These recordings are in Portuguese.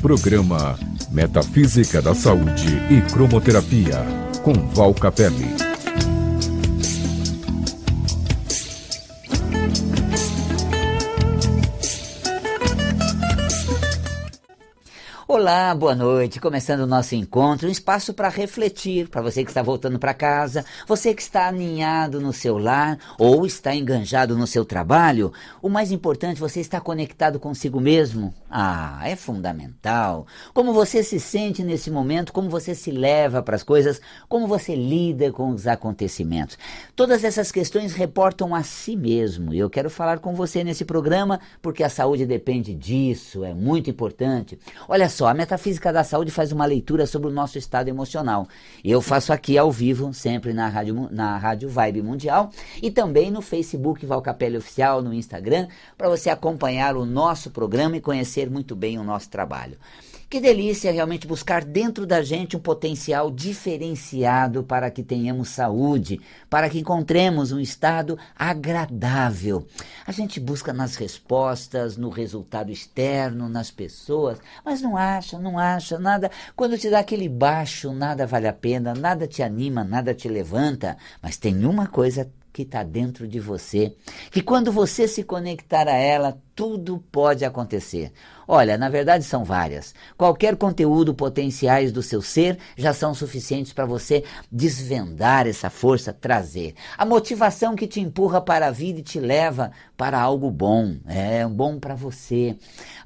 Programa Metafísica da Saúde e Cromoterapia, com Val Capelli. Olá, boa noite. Começando o nosso encontro, um espaço para refletir, para você que está voltando para casa, você que está aninhado no seu lar ou está enganjado no seu trabalho. O mais importante, você está conectado consigo mesmo. Ah, é fundamental. Como você se sente nesse momento, como você se leva para as coisas, como você lida com os acontecimentos. Todas essas questões reportam a si mesmo. E eu quero falar com você nesse programa porque a saúde depende disso, é muito importante. Olha só, a Metafísica da Saúde faz uma leitura sobre o nosso estado emocional. Eu faço aqui ao vivo, sempre na Rádio, na rádio Vibe Mundial e também no Facebook Valcapelli Oficial, no Instagram, para você acompanhar o nosso programa e conhecer muito bem o nosso trabalho. Que delícia realmente buscar dentro da gente um potencial diferenciado para que tenhamos saúde, para que encontremos um estado agradável. A gente busca nas respostas, no resultado externo, nas pessoas, mas não acha, não acha nada. Quando te dá aquele baixo, nada vale a pena, nada te anima, nada te levanta. Mas tem uma coisa que está dentro de você, que quando você se conectar a ela, tudo pode acontecer. Olha, na verdade são várias. Qualquer conteúdo potenciais do seu ser já são suficientes para você desvendar essa força, trazer. A motivação que te empurra para a vida e te leva para algo bom. É bom para você,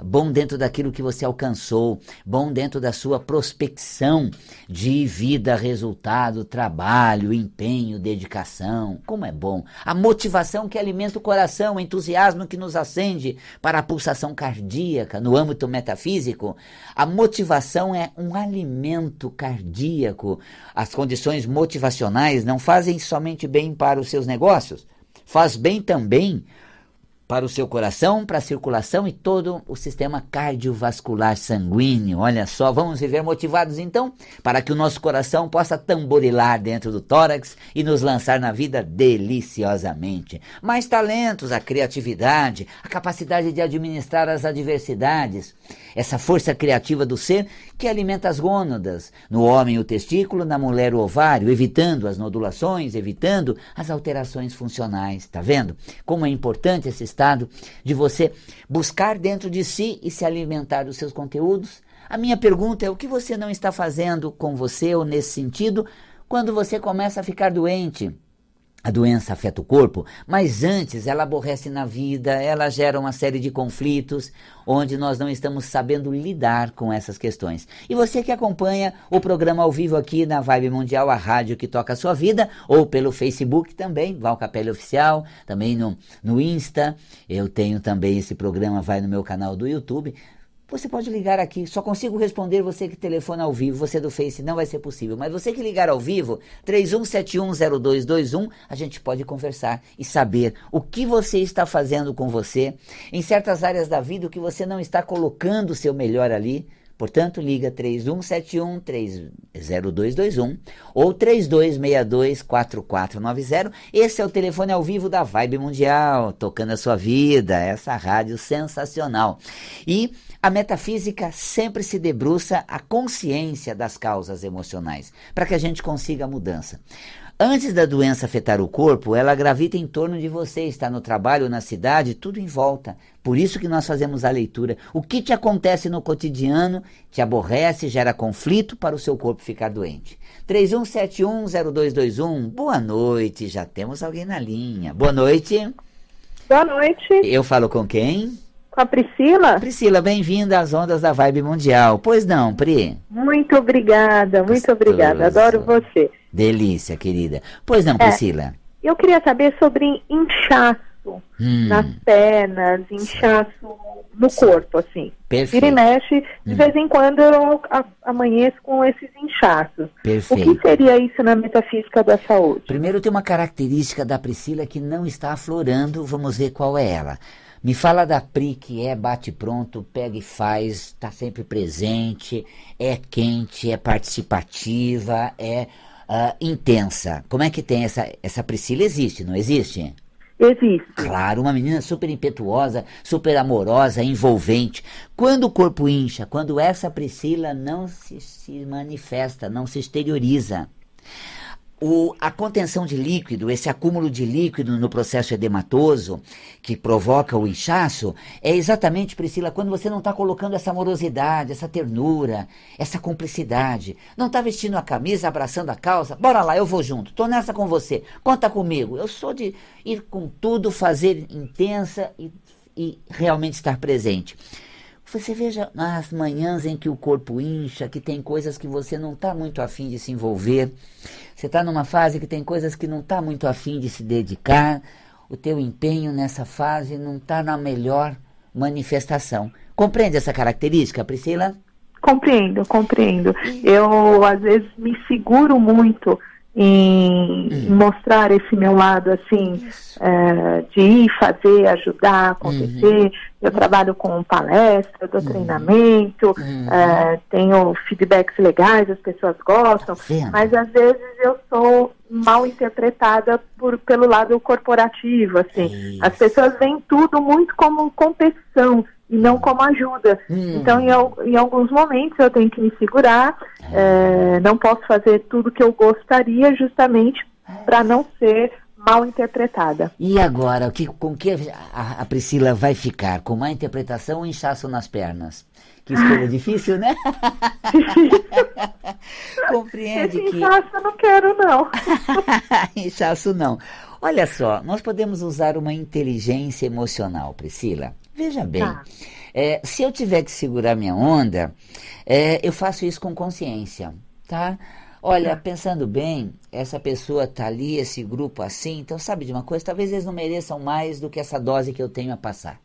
bom dentro daquilo que você alcançou, bom dentro da sua prospecção de vida, resultado, trabalho, empenho, dedicação. Como é bom. A motivação que alimenta o coração, o entusiasmo que nos acende para a pulsação cardíaca no âmbito metafísico, a motivação é um alimento cardíaco. As condições motivacionais não fazem somente bem para os seus negócios, faz bem também para o seu coração, para a circulação e todo o sistema cardiovascular sanguíneo. Olha só, vamos viver motivados então para que o nosso coração possa tamborilar dentro do tórax e nos lançar na vida deliciosamente. Mais talentos, a criatividade, a capacidade de administrar as adversidades, essa força criativa do ser que alimenta as gônadas, no homem o testículo, na mulher o ovário, evitando as nodulações, evitando as alterações funcionais. Tá vendo? Como é importante esse estado de você buscar dentro de si e se alimentar dos seus conteúdos. A minha pergunta é: o que você não está fazendo com você ou nesse sentido quando você começa a ficar doente? A doença afeta o corpo, mas antes ela aborrece na vida, ela gera uma série de conflitos onde nós não estamos sabendo lidar com essas questões. E você que acompanha o programa ao vivo aqui na Vibe Mundial, a rádio que toca a sua vida, ou pelo Facebook também, Val Capelli Oficial, também no, no Insta, eu tenho também esse programa, vai no meu canal do YouTube. Você pode ligar aqui, só consigo responder você que telefona ao vivo, você do Face não vai ser possível, mas você que ligar ao vivo, 31710221, a gente pode conversar e saber o que você está fazendo com você, em certas áreas da vida, o que você não está colocando o seu melhor ali. Portanto, liga 3171-30221 ou 3262-4490. Esse é o telefone ao vivo da Vibe Mundial, tocando a sua vida, essa rádio sensacional. E a metafísica sempre se debruça a consciência das causas emocionais, para que a gente consiga a mudança. Antes da doença afetar o corpo, ela gravita em torno de você, está no trabalho, na cidade, tudo em volta. Por isso que nós fazemos a leitura. O que te acontece no cotidiano te aborrece, gera conflito para o seu corpo ficar doente. 31710221. Boa noite, já temos alguém na linha. Boa noite. Boa noite. Eu falo com quem? Com a Priscila? Priscila, bem-vinda às ondas da Vibe Mundial. Pois não, Pri? Muito obrigada, muito Gostoso. obrigada. Adoro você. Delícia, querida. Pois não, é, Priscila? Eu queria saber sobre inchaço hum. nas pernas, inchaço no corpo, assim. Perfeito. Vira e mexe, de hum. vez em quando eu amanheço com esses inchaços. Perfeito. O que seria isso na metafísica da saúde? Primeiro tem uma característica da Priscila que não está aflorando, vamos ver qual é ela. Me fala da Pri, que é bate-pronto, pega e faz, está sempre presente, é quente, é participativa, é uh, intensa. Como é que tem essa, essa Priscila? Existe, não existe? Existe. Claro, uma menina super impetuosa, super amorosa, envolvente. Quando o corpo incha, quando essa Priscila não se, se manifesta, não se exterioriza, o, a contenção de líquido, esse acúmulo de líquido no processo edematoso que provoca o inchaço, é exatamente, Priscila, quando você não está colocando essa amorosidade, essa ternura, essa cumplicidade. Não está vestindo a camisa, abraçando a calça. Bora lá, eu vou junto. Tô nessa com você. Conta comigo. Eu sou de ir com tudo, fazer intensa e, e realmente estar presente. Você veja as manhãs em que o corpo incha, que tem coisas que você não está muito afim de se envolver. Você está numa fase que tem coisas que não está muito afim de se dedicar. O teu empenho nessa fase não está na melhor manifestação. Compreende essa característica, Priscila? Compreendo, compreendo. Eu, às vezes, me seguro muito em hum. mostrar esse meu lado assim é, de ir fazer, ajudar, acontecer. Uhum. Eu trabalho com palestra, dou uhum. treinamento, uhum. É, tenho feedbacks legais, as pessoas gostam, tá mas às vezes eu sou mal interpretada por, pelo lado corporativo, assim. As pessoas veem tudo muito como competição e não como ajuda. Hum. Então, em, em, alguns momentos eu tenho que me segurar, é, não posso fazer tudo que eu gostaria justamente para não ser mal interpretada. E agora, que, com que a, a Priscila vai ficar? Com má interpretação ou inchaço nas pernas? Que escolha difícil, né? Compreende Esse que... inchaço eu não quero, não. inchaço não. Olha só, nós podemos usar uma inteligência emocional, Priscila. Veja bem, tá. é, se eu tiver que segurar minha onda, é, eu faço isso com consciência, tá? Olha, tá. pensando bem, essa pessoa tá ali, esse grupo assim, então sabe de uma coisa? Talvez eles não mereçam mais do que essa dose que eu tenho a passar.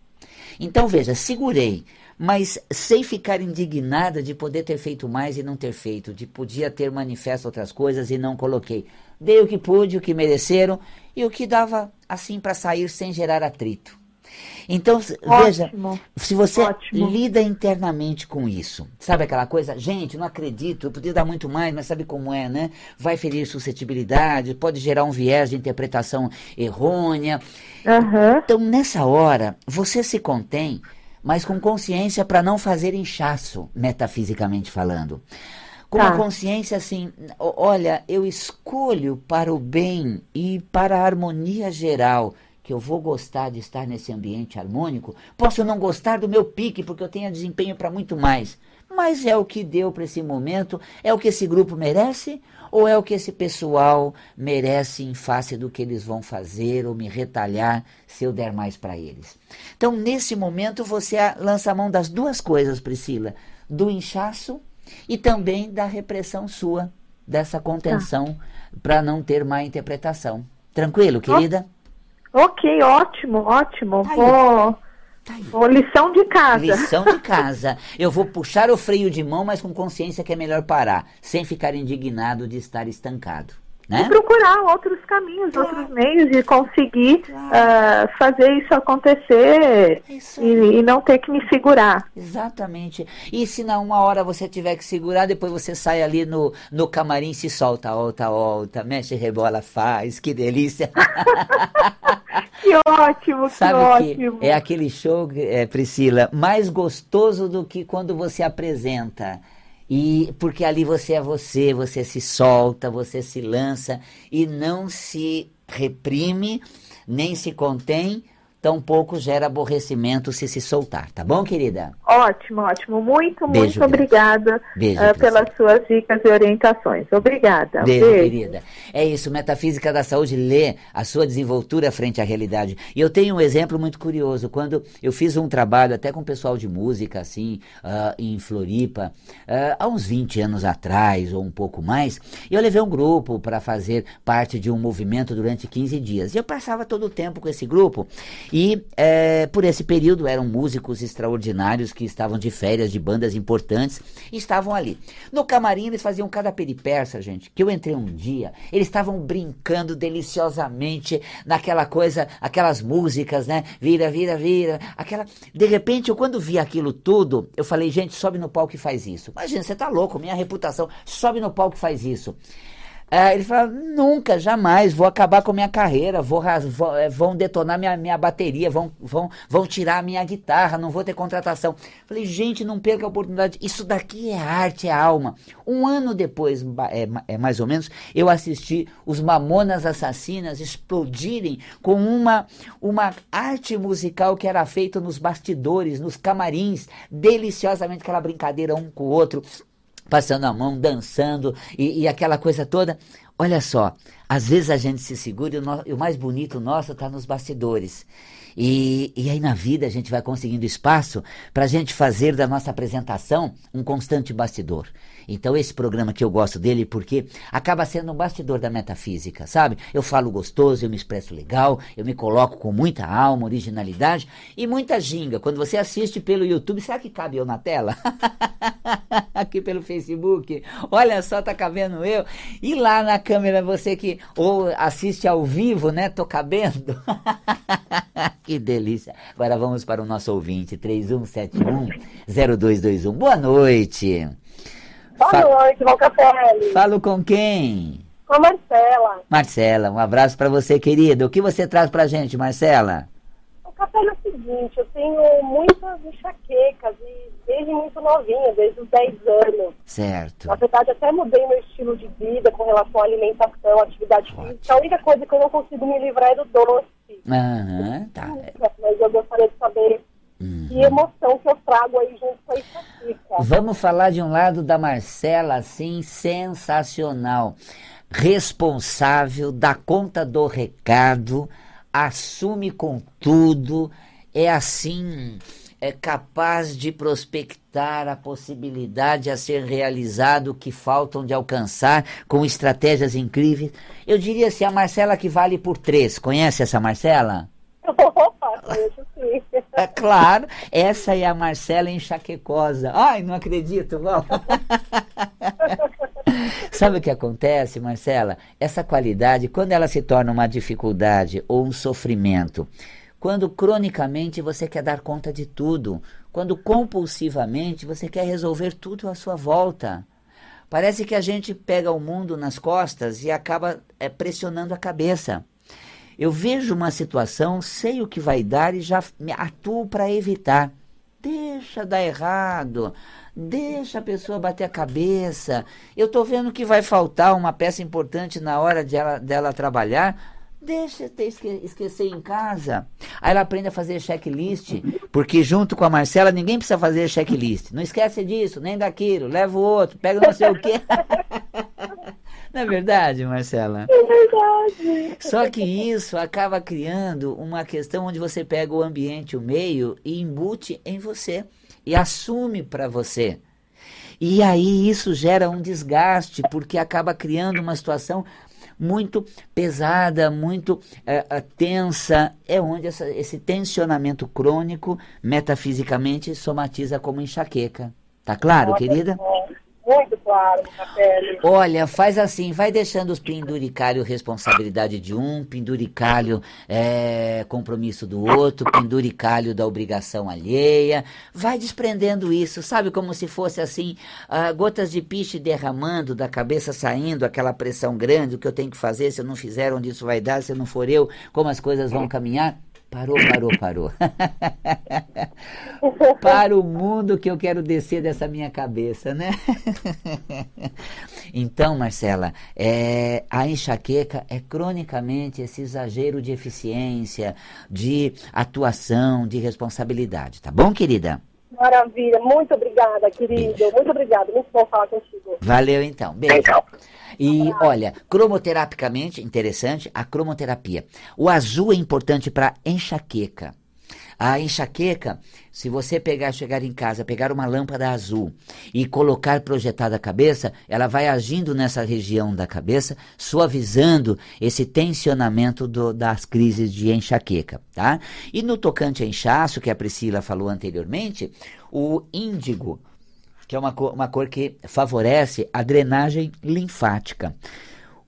Então veja, segurei, mas sem ficar indignada de poder ter feito mais e não ter feito, de podia ter manifesto outras coisas e não coloquei. Dei o que pude, o que mereceram e o que dava assim para sair sem gerar atrito. Então, veja, se você Ótimo. lida internamente com isso, sabe aquela coisa? Gente, não acredito, eu podia dar muito mais, mas sabe como é, né? Vai ferir suscetibilidade, pode gerar um viés de interpretação errônea. Uhum. Então, nessa hora, você se contém, mas com consciência para não fazer inchaço, metafisicamente falando com tá. consciência assim, olha, eu escolho para o bem e para a harmonia geral que eu vou gostar de estar nesse ambiente harmônico, posso não gostar do meu pique, porque eu tenho desempenho para muito mais. Mas é o que deu para esse momento? É o que esse grupo merece? Ou é o que esse pessoal merece em face do que eles vão fazer ou me retalhar se eu der mais para eles? Então, nesse momento, você lança a mão das duas coisas, Priscila: do inchaço e também da repressão sua, dessa contenção, ah. para não ter má interpretação. Tranquilo, querida? Oh. Ok, ótimo, ótimo. Tá vou, tá vou lição de casa. Lição de casa. Eu vou puxar o freio de mão, mas com consciência que é melhor parar, sem ficar indignado de estar estancado. Né? E procurar outros caminhos, claro. outros meios de conseguir claro. uh, fazer isso acontecer isso. E, e, não ter que me segurar. Exatamente. E se na uma hora você tiver que segurar, depois você sai ali no, no camarim, se solta, volta, volta, mexe, rebola, faz, que delícia. que ótimo, Sabe que ótimo. é aquele show, é, Priscila, mais gostoso do que quando você apresenta. E porque ali você é você, você se solta, você se lança e não se reprime, nem se contém, tampouco gera aborrecimento se se soltar, tá bom, querida? Ótimo, ótimo. Muito, Beijo, muito obrigada Beijo, uh, pelas suas dicas e orientações. Obrigada. Beijo, Beijo, querida. É isso, Metafísica da Saúde lê a sua desenvoltura frente à realidade. E eu tenho um exemplo muito curioso. Quando eu fiz um trabalho até com o pessoal de música, assim, uh, em Floripa, uh, há uns 20 anos atrás, ou um pouco mais, eu levei um grupo para fazer parte de um movimento durante 15 dias. E eu passava todo o tempo com esse grupo e é, por esse período eram músicos extraordinários que estavam de férias de bandas importantes e estavam ali. No camarim eles faziam cada peripécia, gente, que eu entrei um dia, eles estavam brincando deliciosamente naquela coisa, aquelas músicas, né? Vira, vira, vira, aquela... De repente, eu quando vi aquilo tudo, eu falei, gente, sobe no palco e faz isso. Imagina, você tá louco, minha reputação, sobe no palco e faz isso. É, ele fala, nunca, jamais, vou acabar com a minha carreira, vou, vou, é, vão detonar minha, minha bateria, vão, vão, vão tirar a minha guitarra, não vou ter contratação. Falei, gente, não perca a oportunidade, isso daqui é arte, é alma. Um ano depois, é, é mais ou menos, eu assisti os Mamonas Assassinas explodirem com uma, uma arte musical que era feita nos bastidores, nos camarins, deliciosamente aquela brincadeira um com o outro passando a mão, dançando e, e, aquela coisa toda. Olha só, às vezes a gente se segura e o, no, e o mais bonito nosso está nos bastidores. E, e aí na vida a gente vai conseguindo espaço para a gente fazer da nossa apresentação um constante bastidor. Então esse programa que eu gosto dele porque acaba sendo um bastidor da metafísica, sabe? Eu falo gostoso, eu me expresso legal, eu me coloco com muita alma, originalidade e muita ginga. Quando você assiste pelo YouTube, será que cabe eu na tela? Aqui pelo Facebook. Olha só, tá cabendo eu. E lá na câmera você que ou assiste ao vivo, né? Tô cabendo. que delícia. Agora vamos para o nosso ouvinte 3171 0221. Boa noite. Boa Fa noite, Valcapelli. Falo com quem? Com a Marcela. Marcela, um abraço para você, querida. O que você traz pra gente, Marcela? O café é o seguinte, eu tenho muitas enxaquecas e desde muito novinha, desde os 10 anos. Certo. Na verdade, até mudei meu estilo de vida com relação à alimentação, atividade Ótimo. física. A única coisa que eu não consigo me livrar é do doce. Aham, tá. Mas eu gostaria de saber Uhum. Que emoção que eu trago aí junto com a Itapita. Vamos falar de um lado da Marcela, assim, sensacional. Responsável, dá conta do recado, assume com tudo, é assim, é capaz de prospectar a possibilidade a ser realizado que faltam de alcançar com estratégias incríveis. Eu diria assim, a Marcela que vale por três. Conhece essa Marcela? Opa, conheço sim. É claro, essa é a Marcela enxaquecosa. Ai, não acredito, vamos. Sabe o que acontece, Marcela? Essa qualidade, quando ela se torna uma dificuldade ou um sofrimento, quando cronicamente você quer dar conta de tudo, quando compulsivamente você quer resolver tudo à sua volta. Parece que a gente pega o mundo nas costas e acaba é, pressionando a cabeça. Eu vejo uma situação, sei o que vai dar e já atuo para evitar. Deixa dar errado, deixa a pessoa bater a cabeça. Eu estou vendo que vai faltar uma peça importante na hora de ela, dela trabalhar. Deixa ter esque esquecer em casa. Aí ela aprende a fazer checklist, porque junto com a Marcela ninguém precisa fazer checklist. Não esquece disso, nem daquilo, leva o outro, pega não sei o quê. Não é verdade, Marcela? É verdade. Só que isso acaba criando uma questão onde você pega o ambiente, o meio e embute em você e assume para você. E aí isso gera um desgaste, porque acaba criando uma situação muito pesada, muito é, tensa, é onde essa, esse tensionamento crônico, metafisicamente, somatiza como enxaqueca. Tá claro, querida? É muito claro na pele. Olha, faz assim, vai deixando os penduricalhos responsabilidade de um, penduricalho é, compromisso do outro, penduricalho da obrigação alheia. Vai desprendendo isso, sabe? Como se fosse assim, uh, gotas de piche derramando, da cabeça saindo, aquela pressão grande, o que eu tenho que fazer, se eu não fizer, onde isso vai dar, se eu não for eu, como as coisas vão caminhar. Parou, parou, parou. Para o mundo que eu quero descer dessa minha cabeça, né? então, Marcela, é, a enxaqueca é cronicamente esse exagero de eficiência, de atuação, de responsabilidade, tá bom, querida? Maravilha, muito obrigada, querido. Beijo. Muito obrigada, muito bom falar contigo. Valeu então. Beijo. E olha, cromoterapicamente, interessante, a cromoterapia. O azul é importante para enxaqueca. A enxaqueca, se você pegar, chegar em casa, pegar uma lâmpada azul e colocar projetada a cabeça, ela vai agindo nessa região da cabeça, suavizando esse tensionamento do, das crises de enxaqueca, tá? E no tocante a inchaço, que a Priscila falou anteriormente, o índigo, que é uma cor, uma cor que favorece a drenagem linfática.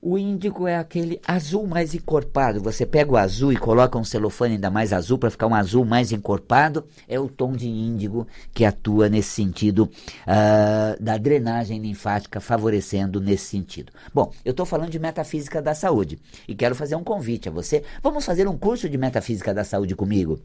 O índigo é aquele azul mais encorpado. Você pega o azul e coloca um celofane ainda mais azul para ficar um azul mais encorpado. É o tom de índigo que atua nesse sentido uh, da drenagem linfática, favorecendo nesse sentido. Bom, eu estou falando de metafísica da saúde e quero fazer um convite a você. Vamos fazer um curso de metafísica da saúde comigo?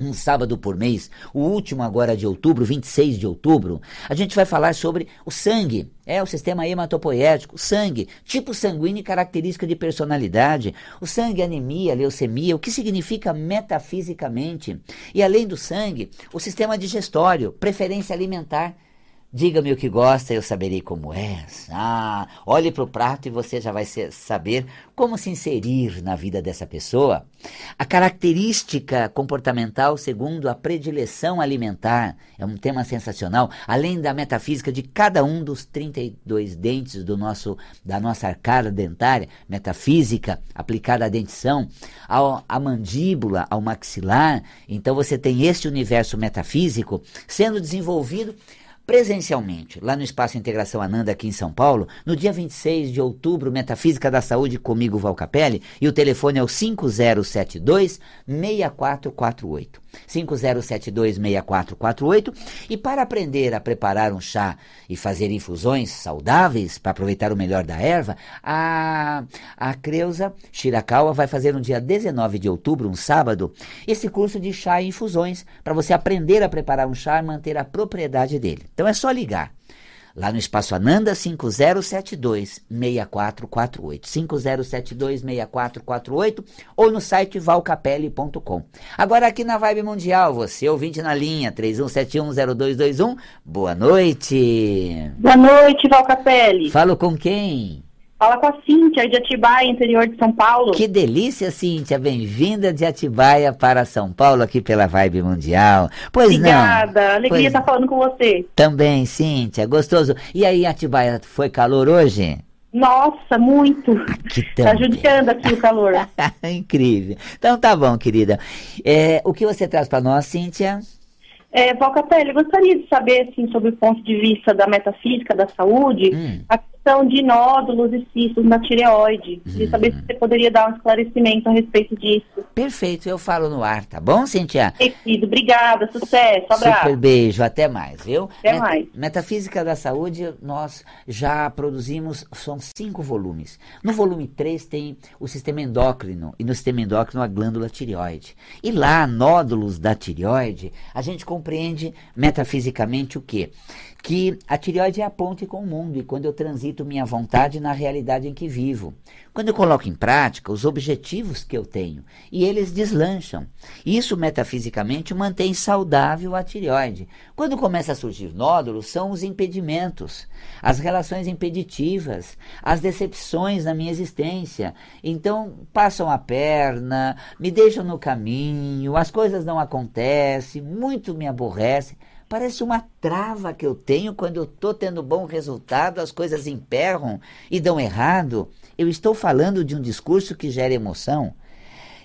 Um sábado por mês, o último agora de outubro, 26 de outubro, a gente vai falar sobre o sangue, é o sistema hematopoético, sangue, tipo sanguíneo e característica de personalidade, o sangue, anemia, leucemia, o que significa metafisicamente, e além do sangue, o sistema digestório, preferência alimentar, Diga-me o que gosta, eu saberei como és. Ah, olhe para o prato e você já vai saber como se inserir na vida dessa pessoa. A característica comportamental segundo a predileção alimentar é um tema sensacional, além da metafísica de cada um dos 32 dentes do nosso, da nossa arcada dentária, metafísica aplicada à dentição, ao, à mandíbula, ao maxilar. Então você tem este universo metafísico sendo desenvolvido presencialmente, lá no Espaço Integração Ananda, aqui em São Paulo, no dia 26 de outubro, Metafísica da Saúde, comigo, Val Capelli, e o telefone é o 5072 6448. 50726448 e para aprender a preparar um chá e fazer infusões saudáveis para aproveitar o melhor da erva, a, a Creuza Shirakawa vai fazer no dia 19 de outubro, um sábado, esse curso de chá e infusões para você aprender a preparar um chá e manter a propriedade dele. Então é só ligar lá no Espaço Ananda 5072 6448. 5072 6448 ou no site valcapelli.com. Agora aqui na Vibe Mundial, você ouvinte na linha 31710221. Boa noite. Boa noite, Valcapelli. Falo com quem? Fala com a Cíntia, de Atibaia, interior de São Paulo. Que delícia, Cíntia. Bem-vinda de Atibaia para São Paulo, aqui pela Vibe Mundial. Pois Obrigada. não. Obrigada. Alegria estar falando com você. Também, Cíntia. Gostoso. E aí, Atibaia, foi calor hoje? Nossa, muito. Aqui Tá judiando aqui o calor. Incrível. Então tá bom, querida. É, o que você traz para nós, Cíntia? É, Valcapelli, gostaria de saber, assim, sobre o ponto de vista da metafísica da saúde, Hum. a questão de nódulos e cistos na tireoide. Queria saber se você poderia dar um esclarecimento a respeito disso. Perfeito, eu falo no ar, tá bom, Cíntia? Querido, obrigada, sucesso, abraço. Super beijo, até mais, viu? Até mais. Metafísica da Saúde, nós já produzimos, são cinco volumes. No volume 3 tem o sistema endócrino, e no sistema endócrino a glândula tireoide. E lá, nódulos da tireoide, a gente compreende metafisicamente o quê? Que a tireoide é a ponte com o mundo, e quando eu transito minha vontade na realidade em que vivo. Quando eu coloco em prática os objetivos que eu tenho, e eles deslancham. Isso, metafisicamente, mantém saudável a tireoide. Quando começa a surgir nódulos, são os impedimentos, as relações impeditivas, as decepções na minha existência. Então, passam a perna, me deixam no caminho, as coisas não acontecem, muito me aborrecem. Parece uma trava que eu tenho quando eu estou tendo bom resultado, as coisas emperram e dão errado. Eu estou falando de um discurso que gera emoção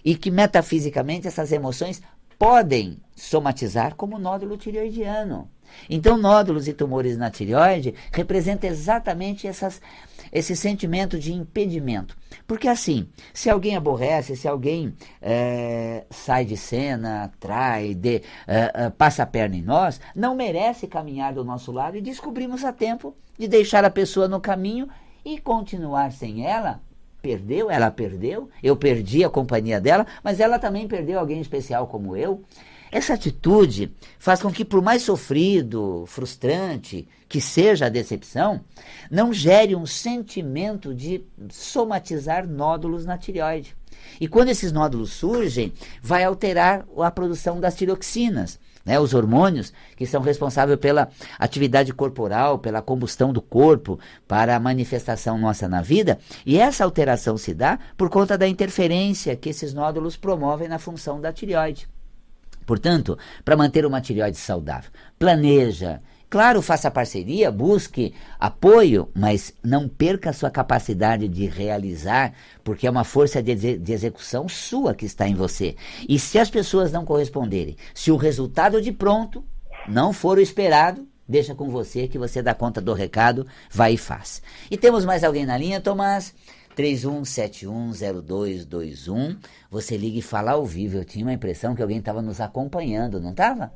e que metafisicamente essas emoções podem somatizar como nódulo tireoidiano. Então, nódulos e tumores na tireoide representam exatamente essas, esse sentimento de impedimento. Porque assim, se alguém aborrece, se alguém é, sai de cena, trai, de, é, é, passa a perna em nós, não merece caminhar do nosso lado e descobrimos a tempo de deixar a pessoa no caminho e continuar sem ela. Perdeu, ela perdeu, eu perdi a companhia dela, mas ela também perdeu alguém especial como eu. Essa atitude faz com que, por mais sofrido, frustrante que seja a decepção, não gere um sentimento de somatizar nódulos na tireoide. E quando esses nódulos surgem, vai alterar a produção das tiroxinas, né, os hormônios que são responsáveis pela atividade corporal, pela combustão do corpo, para a manifestação nossa na vida. E essa alteração se dá por conta da interferência que esses nódulos promovem na função da tireoide. Portanto, para manter uma tireoide saudável, planeja. Claro, faça parceria, busque apoio, mas não perca a sua capacidade de realizar, porque é uma força de, de execução sua que está em você. E se as pessoas não corresponderem, se o resultado de pronto não for o esperado, deixa com você que você dá conta do recado, vai e faz. E temos mais alguém na linha, Tomás? 31710221. Você liga e fala ao vivo. Eu tinha uma impressão que alguém estava nos acompanhando, não estava?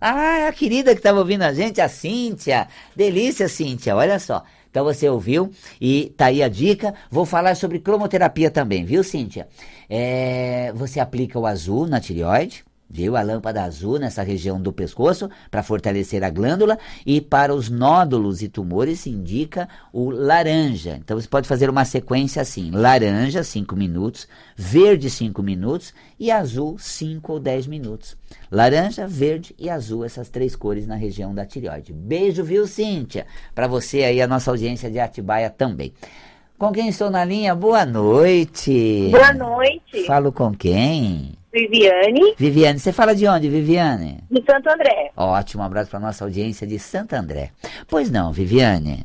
Ah, a querida que estava ouvindo a gente, a Cíntia. Delícia, Cíntia, olha só. Então você ouviu e tá aí a dica. Vou falar sobre cromoterapia também, viu, Cíntia? É, você aplica o azul na tireoide, viu? A lâmpada azul nessa região do pescoço para fortalecer a glândula e para os nódulos e tumores se indica o laranja. Então você pode fazer uma sequência assim: laranja 5 minutos, verde 5 minutos e azul 5 ou 10 minutos. Laranja, verde e azul, essas três cores na região da tireoide. Beijo, viu, Cíntia? Para você aí a nossa audiência de Atibaia também. Com quem estou na linha? Boa noite. Boa noite. Falo com quem? Viviane, Viviane, você fala de onde, Viviane? de Santo André. Ótimo, um abraço para nossa audiência de Santo André. Pois não, Viviane.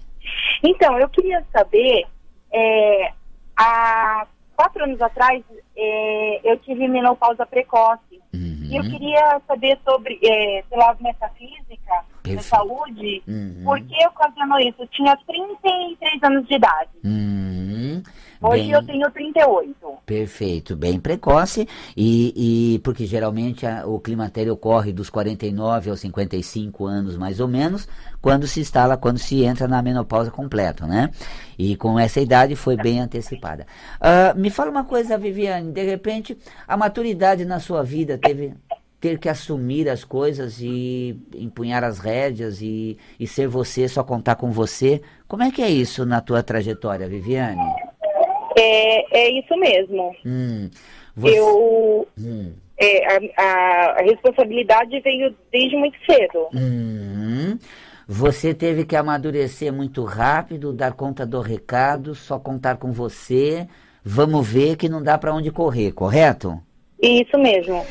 Então, eu queria saber, é, há quatro anos atrás, é, eu tive menopausa precoce. E eu Uhum. queria saber sobre, é, pela metafísica da Perfeito. saúde, Uhum. por que ocasionou isso? Eu tinha 33 anos de idade. Uhum. Hoje Bem- eu tenho 38. Perfeito, bem precoce e, e porque geralmente a- o climatério ocorre dos 49 aos 55 anos mais ou menos, quando se instala, quando se entra na menopausa completa, né? E com essa idade foi bem antecipada. Ah, me fala uma coisa, Viviane, de repente a maturidade na sua vida teve ter que assumir as coisas e empunhar as rédeas e, e ser você, só contar com você. Como é que é isso na tua trajetória, Viviane? É, é isso mesmo. Hum, você- Eu, Hum. é, a, a- a responsabilidade veio desde muito cedo. Uhum. Você teve que amadurecer muito rápido, dar conta do recado, só contar com você. Vamos ver que não dá para onde correr, correto? Isso mesmo.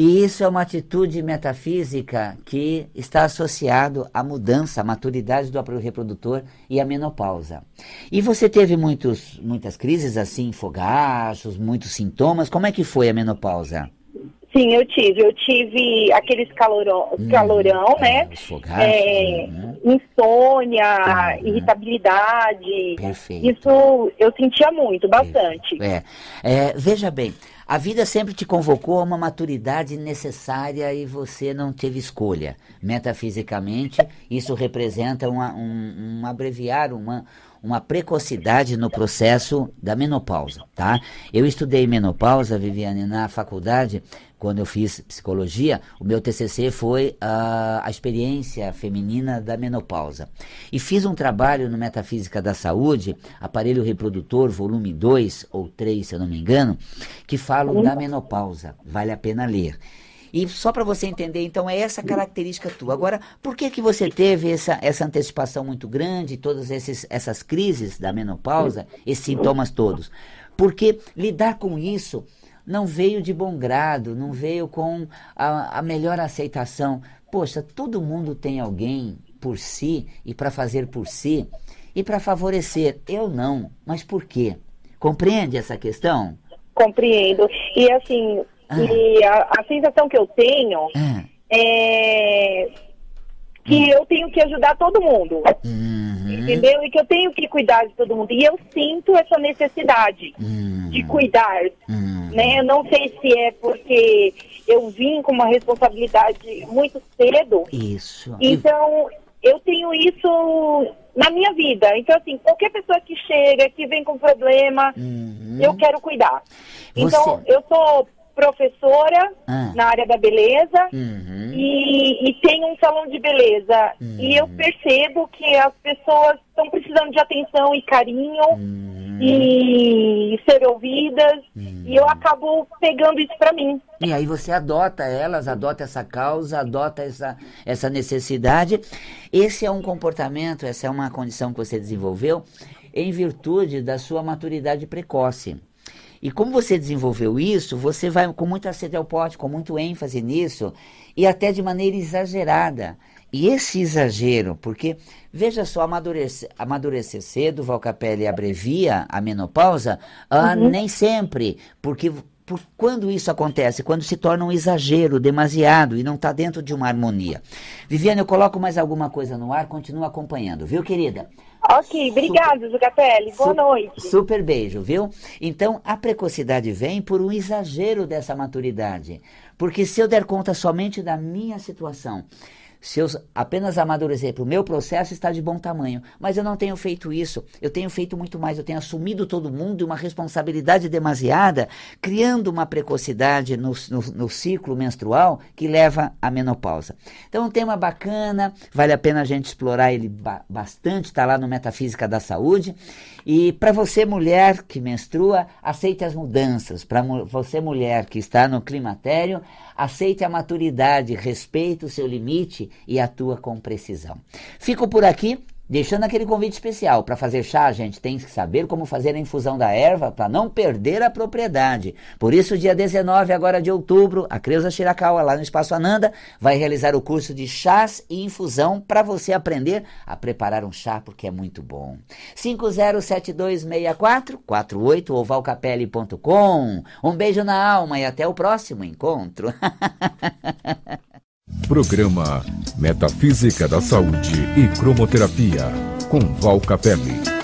E isso é uma atitude metafísica que está associado à mudança, à maturidade do aparelho reprodutor e à menopausa. E você teve muitos, muitas crises assim, fogachos, muitos sintomas. Como é que foi a menopausa? Sim, eu tive. Eu tive aqueles calorão, calorão né? Hum, Os fogachos. É, uhum. insônia, Uhum. irritabilidade. Perfeito. Isso eu sentia muito, bastante. É. É, veja bem, a vida sempre te convocou a uma maturidade necessária e você não teve escolha. Metafisicamente, isso representa uma, um, um abreviar, uma, uma precocidade no processo da menopausa, tá? Eu estudei menopausa, Viviane, na faculdade, quando eu fiz psicologia, o meu TCC foi a, a experiência feminina da menopausa. E fiz um trabalho no Metafísica da Saúde, aparelho reprodutor, volume 2 ou 3, se eu não me engano, que falam da menopausa. Vale a pena ler. E só para você entender, então, é essa característica tua. Agora, por que que você teve essa, essa antecipação muito grande, todas esses, essas crises da menopausa, esses sintomas todos? Porque lidar com isso não veio de bom grado, não veio com a, a melhor aceitação. Poxa, todo mundo tem alguém por si e para fazer por si e para favorecer. Eu não, mas por quê? Compreende essa questão? Compreendo. E assim, Ah. e a, a sensação que eu tenho Ah, é que eu tenho que ajudar todo mundo. uhum, Entendeu? E que eu tenho que cuidar de todo mundo. E eu sinto essa necessidade uhum, de cuidar. uhum. Né? Eu não sei se é porque eu vim com uma responsabilidade muito cedo. Isso. Então, eu tenho isso na minha vida. Então, assim, qualquer pessoa que chega, que vem com problema, Uhum. eu quero cuidar. Você- Então, eu sou professora Ah. na área da beleza Uhum. e, e tenho um salão de beleza. E eu percebo que as pessoas estão precisando de atenção e carinho Uhum. e ser ouvidas. E eu acabo pegando isso pra mim. E aí você adota elas, adota essa causa, adota essa, essa necessidade. Esse é um comportamento, essa é uma condição que você desenvolveu em virtude da sua maturidade precoce. E como você desenvolveu isso, você vai com muita sede ao pote, com muito ênfase nisso, e até de maneira exagerada. E esse exagero, porque, veja só, amadurecer, amadurecer cedo, Valcapelli abrevia a menopausa, ah, nem sempre, porque por quando isso acontece? Quando se torna um exagero, demasiado e não está dentro de uma harmonia. Viviane, eu coloco mais alguma coisa no ar, continua acompanhando, viu, querida? Ok, obrigado, Zucatelli. Boa noite. Super beijo, viu? Então, a precocidade vem por um exagero dessa maturidade. Porque se eu der conta somente da minha situação, se eu apenas amadurecer para o meu processo, está de bom tamanho. Mas eu não tenho feito isso. Eu tenho feito muito mais. Eu tenho assumido todo mundo e uma responsabilidade demasiada, criando uma precocidade no, no, no ciclo menstrual que leva à menopausa. Então, um tema bacana, vale a pena a gente explorar ele ba bastante, está lá no Metafísica da Saúde. E para você, mulher que menstrua, aceite as mudanças. Para você, mulher que está no climatério, aceite a maturidade, respeite o seu limite e atua com precisão. Fico por aqui. Deixando aquele convite especial para fazer chá, a gente tem que saber como fazer a infusão da erva para não perder a propriedade. Por isso, dia 19 agora de outubro, a Creuza Shirakawa, lá no Espaço Ananda, vai realizar o curso de chás e infusão para você aprender a preparar um chá, porque é muito bom. 507264 48 ou valcapelli.com. Um beijo na alma e até o próximo encontro. Programa Metafísica da Saúde e Cromoterapia, com Val Capelli.